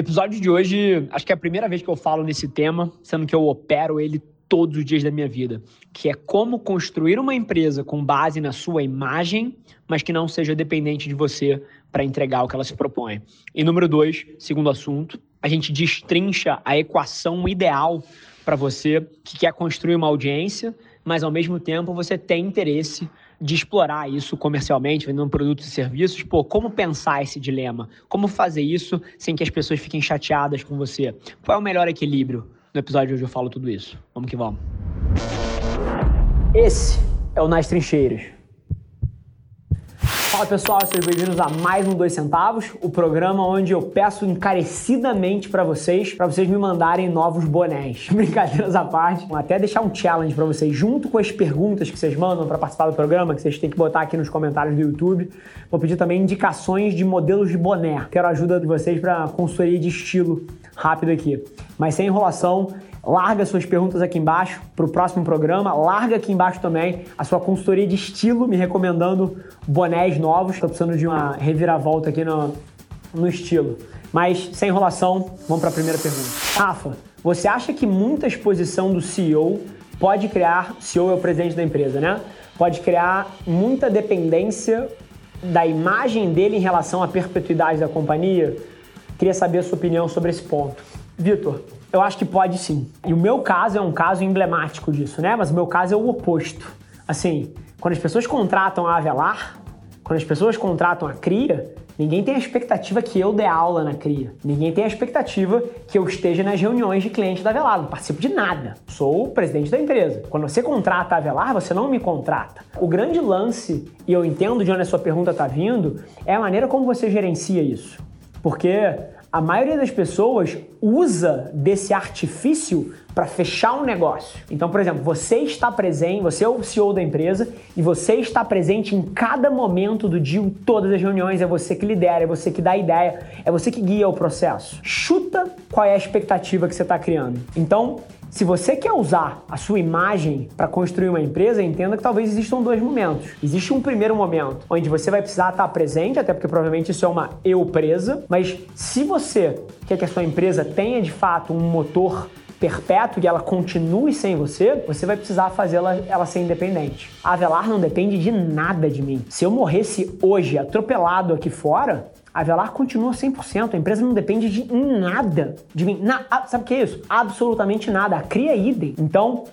Episódio de hoje, acho que é a primeira vez que eu falo nesse tema, sendo que eu opero ele todos os dias da minha vida, que é como construir uma empresa com base na sua imagem, mas que não seja dependente de você para entregar o que ela se propõe. E número dois, segundo assunto, a gente destrincha a equação ideal para você que quer construir uma audiência, mas ao mesmo tempo você tem interesse de explorar isso comercialmente, vendendo produtos e serviços, pô, como pensar esse dilema? Como fazer isso sem que as pessoas fiquem chateadas com você? Qual é o melhor equilíbrio? No episódio de hoje eu falo tudo isso. Vamos que vamos. Esse é o Nas Trincheiras Fala pessoal, sejam bem-vindos a mais um Dois Centavos, o programa onde eu peço encarecidamente para vocês, para vocês me mandarem novos bonés. Brincadeiras à parte, vou até deixar um challenge para vocês, junto com as perguntas que vocês mandam para participar do programa, que vocês têm que botar aqui nos comentários do YouTube. Vou pedir também indicações de modelos de boné. Quero a ajuda de vocês para consultoria de estilo rápido aqui. Mas sem enrolação, Larga suas perguntas aqui embaixo para o próximo programa. Larga aqui embaixo também a sua consultoria de estilo, me recomendando bonés novos. Estou precisando de uma reviravolta aqui no, no estilo. Mas, sem enrolação, vamos para a primeira pergunta. Rafa, você acha que muita exposição do CEO pode criar, CEO é o presidente da empresa, né? Pode criar muita dependência da imagem dele em relação à perpetuidade da companhia? Queria saber a sua opinião sobre esse ponto. Vitor, eu acho que pode sim. E o meu caso é um caso emblemático disso, né? Mas o meu caso é o oposto. Assim, quando as pessoas contratam a Avelar, quando as pessoas contratam a CRIA, ninguém tem a expectativa que eu dê aula na CRIA. Ninguém tem a expectativa que eu esteja nas reuniões de clientes da Avelar. Não participo de nada. Sou o presidente da empresa. Quando você contrata a Avelar, você não me contrata. O grande lance, e eu entendo de onde a sua pergunta está vindo, é a maneira como você gerencia isso. Porque a maioria das pessoas usa desse artifício para fechar um negócio. Então, por exemplo, você está presente, você é o CEO da empresa e você está presente em cada momento do dia, em todas as reuniões, é você que lidera, é você que dá a ideia, é você que guia o processo. Chuta qual é a expectativa que você está criando. Então, se você quer usar a sua imagem para construir uma empresa, entenda que talvez existam dois momentos. Existe um primeiro momento onde você vai precisar estar presente, até porque provavelmente isso é uma eu presa, mas se você quer que a sua empresa tenha de fato um motor perpétuo e ela continue sem você, você vai precisar fazê-la ela ser independente. A Avelar não depende de nada de mim. Se eu morresse hoje atropelado aqui fora, a Velar continua 100%, a empresa não depende de nada de mim. Na, sabe o que é isso? Absolutamente nada. A cria idem. Então,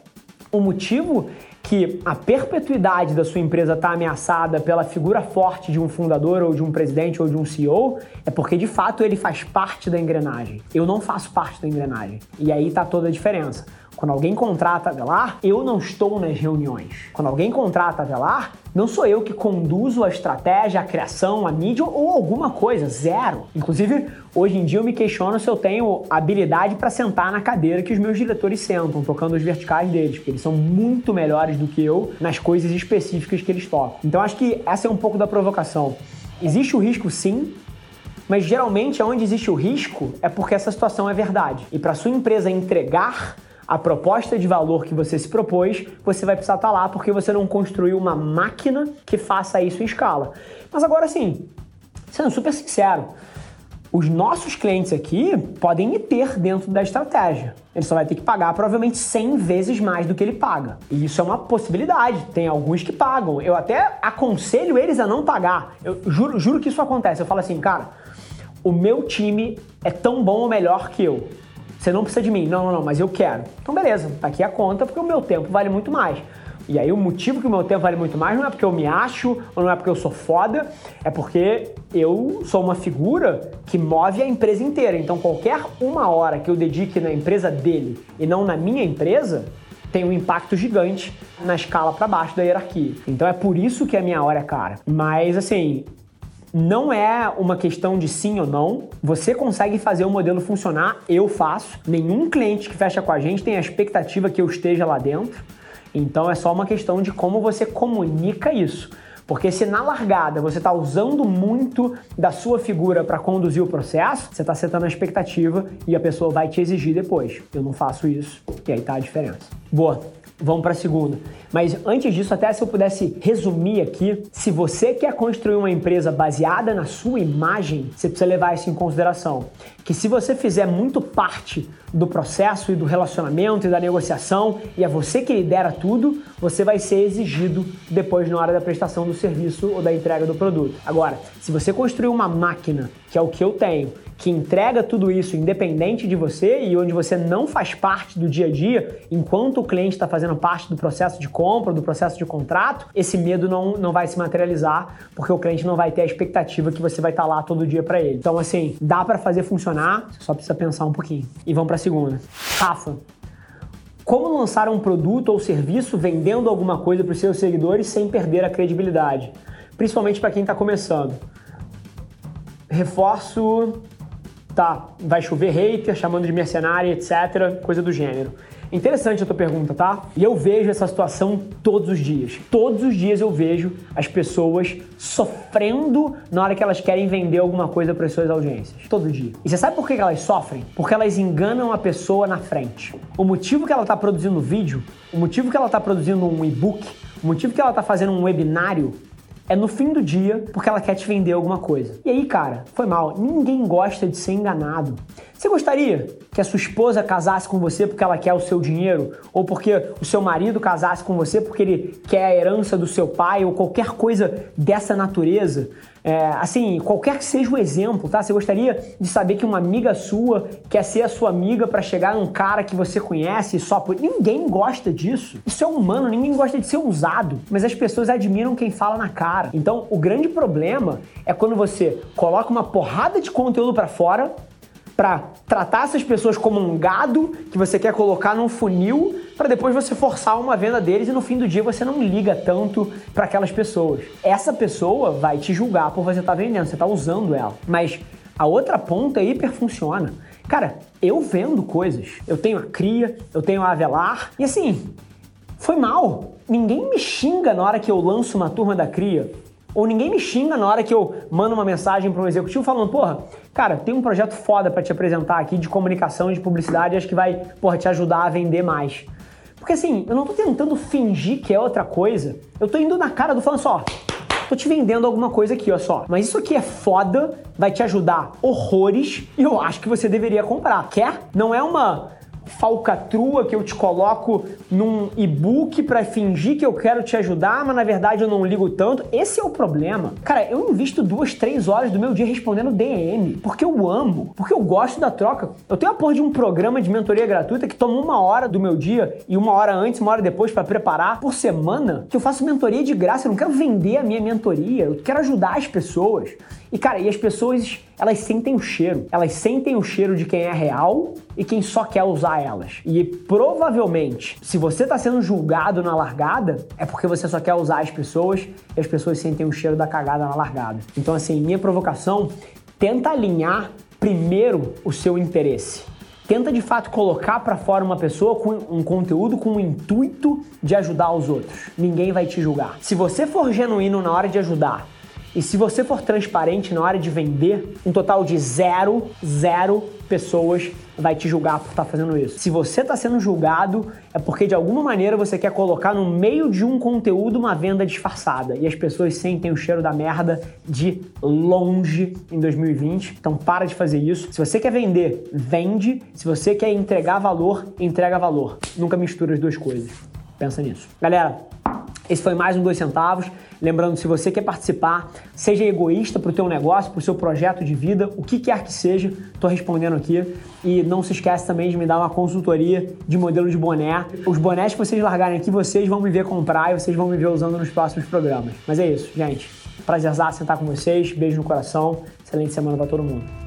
o motivo que a perpetuidade da sua empresa está ameaçada pela figura forte de um fundador ou de um presidente ou de um CEO é porque de fato ele faz parte da engrenagem. Eu não faço parte da engrenagem. E aí está toda a diferença. Quando alguém contrata a Velar, eu não estou nas reuniões. Quando alguém contrata a Velar, não sou eu que conduzo a estratégia, a criação, a mídia ou alguma coisa, zero. Inclusive, hoje em dia eu me questiono se eu tenho habilidade para sentar na cadeira que os meus diretores sentam, tocando os verticais deles, porque eles são muito melhores do que eu nas coisas específicas que eles tocam. Então acho que essa é um pouco da provocação. Existe o risco sim, mas geralmente onde existe o risco é porque essa situação é verdade. E para sua empresa entregar a proposta de valor que você se propôs, você vai precisar estar tá lá porque você não construiu uma máquina que faça isso em escala. Mas agora sim, sendo super sincero, os nossos clientes aqui podem me ter dentro da estratégia. Ele só vai ter que pagar provavelmente 100 vezes mais do que ele paga. E isso é uma possibilidade. Tem alguns que pagam. Eu até aconselho eles a não pagar. Eu juro, juro que isso acontece. Eu falo assim, cara, o meu time é tão bom ou melhor que eu. Você não precisa de mim. Não, não, não, mas eu quero. Então, beleza, tá aqui a conta porque o meu tempo vale muito mais. E aí o motivo que o meu tempo vale muito mais não é porque eu me acho ou não é porque eu sou foda, é porque eu sou uma figura que move a empresa inteira. Então qualquer uma hora que eu dedique na empresa dele e não na minha empresa, tem um impacto gigante na escala para baixo da hierarquia. Então é por isso que a minha hora é cara. Mas assim, não é uma questão de sim ou não. Você consegue fazer o modelo funcionar, eu faço. Nenhum cliente que fecha com a gente tem a expectativa que eu esteja lá dentro. Então é só uma questão de como você comunica isso. Porque se na largada você está usando muito da sua figura para conduzir o processo, você está setando a expectativa e a pessoa vai te exigir depois. Eu não faço isso e aí tá a diferença. Boa. Vamos para a segunda. Mas antes disso, até se eu pudesse resumir aqui, se você quer construir uma empresa baseada na sua imagem, você precisa levar isso em consideração. Que se você fizer muito parte do processo e do relacionamento e da negociação, e é você que lidera tudo, você vai ser exigido depois na hora da prestação do serviço ou da entrega do produto. Agora, se você construir uma máquina, que é o que eu tenho, que entrega tudo isso independente de você e onde você não faz parte do dia a dia, enquanto o cliente está fazendo parte do processo de compra, do processo de contrato, esse medo não, não vai se materializar, porque o cliente não vai ter a expectativa que você vai estar tá lá todo dia para ele. Então, assim, dá para fazer funcionar, só precisa pensar um pouquinho. E vamos para a segunda. Rafa, como lançar um produto ou serviço vendendo alguma coisa para os seus seguidores sem perder a credibilidade? Principalmente para quem está começando. Reforço tá, vai chover hater, chamando de mercenária, etc, coisa do gênero. Interessante a tua pergunta, tá? E eu vejo essa situação todos os dias. Todos os dias eu vejo as pessoas sofrendo na hora que elas querem vender alguma coisa para as suas audiências. Todo dia. E você sabe por que elas sofrem? Porque elas enganam a pessoa na frente. O motivo que ela está produzindo vídeo, o motivo que ela está produzindo um e-book, o motivo que ela está fazendo um webinário é no fim do dia porque ela quer te vender alguma coisa. E aí, cara, foi mal. Ninguém gosta de ser enganado. Você gostaria que a sua esposa casasse com você porque ela quer o seu dinheiro? Ou porque o seu marido casasse com você porque ele quer a herança do seu pai? Ou qualquer coisa dessa natureza? É, assim, qualquer que seja o exemplo, tá? Você gostaria de saber que uma amiga sua quer ser a sua amiga para chegar num cara que você conhece só por. Ninguém gosta disso. Isso é humano, ninguém gosta de ser usado. Mas as pessoas admiram quem fala na cara. Então, o grande problema é quando você coloca uma porrada de conteúdo para fora para tratar essas pessoas como um gado que você quer colocar num funil para depois você forçar uma venda deles e no fim do dia você não liga tanto para aquelas pessoas. Essa pessoa vai te julgar por você estar tá vendendo, você está usando ela. Mas a outra ponta hiper funciona. Cara, eu vendo coisas. Eu tenho a Cria, eu tenho a Avelar e assim, foi mal. Ninguém me xinga na hora que eu lanço uma turma da Cria ou ninguém me xinga na hora que eu mando uma mensagem para um executivo falando, porra, cara, tem um projeto foda para te apresentar aqui de comunicação, de publicidade, acho que vai, porra, te ajudar a vender mais. Porque assim, eu não tô tentando fingir que é outra coisa. Eu tô indo na cara do falando só, tô te vendendo alguma coisa aqui, ó só. Mas isso aqui é foda, vai te ajudar horrores e eu acho que você deveria comprar. Quer? Não é uma falcatrua que eu te coloco num e-book para fingir que eu quero te ajudar, mas na verdade eu não ligo tanto. Esse é o problema. Cara, eu invisto duas, três horas do meu dia respondendo DM, porque eu amo, porque eu gosto da troca. Eu tenho a porra de um programa de mentoria gratuita que toma uma hora do meu dia e uma hora antes, uma hora depois para preparar por semana, que eu faço mentoria de graça. Eu não quero vender a minha mentoria, eu quero ajudar as pessoas. E cara, e as pessoas, elas sentem o cheiro. Elas sentem o cheiro de quem é real e quem só quer usar elas. E provavelmente, se você está sendo julgado na largada, é porque você só quer usar as pessoas e as pessoas sentem o cheiro da cagada na largada. Então, assim, minha provocação, tenta alinhar primeiro o seu interesse. Tenta de fato colocar para fora uma pessoa com um conteúdo com o intuito de ajudar os outros. Ninguém vai te julgar. Se você for genuíno na hora de ajudar e se você for transparente na hora de vender, um total de zero, zero pessoas vai te julgar por estar tá fazendo isso. Se você está sendo julgado, é porque de alguma maneira você quer colocar no meio de um conteúdo uma venda disfarçada. E as pessoas sentem o cheiro da merda de longe em 2020. Então para de fazer isso. Se você quer vender, vende. Se você quer entregar valor, entrega valor. Nunca mistura as duas coisas. Pensa nisso. Galera, esse foi mais um Dois Centavos. Lembrando, se você quer participar, seja egoísta para o teu negócio, para o seu projeto de vida, o que quer que seja, estou respondendo aqui. E não se esquece também de me dar uma consultoria de modelo de boné. Os bonés que vocês largarem aqui, vocês vão me ver comprar e vocês vão me ver usando nos próximos programas. Mas é isso, gente. Prazerzaço sentar com vocês. Beijo no coração. Excelente semana para todo mundo.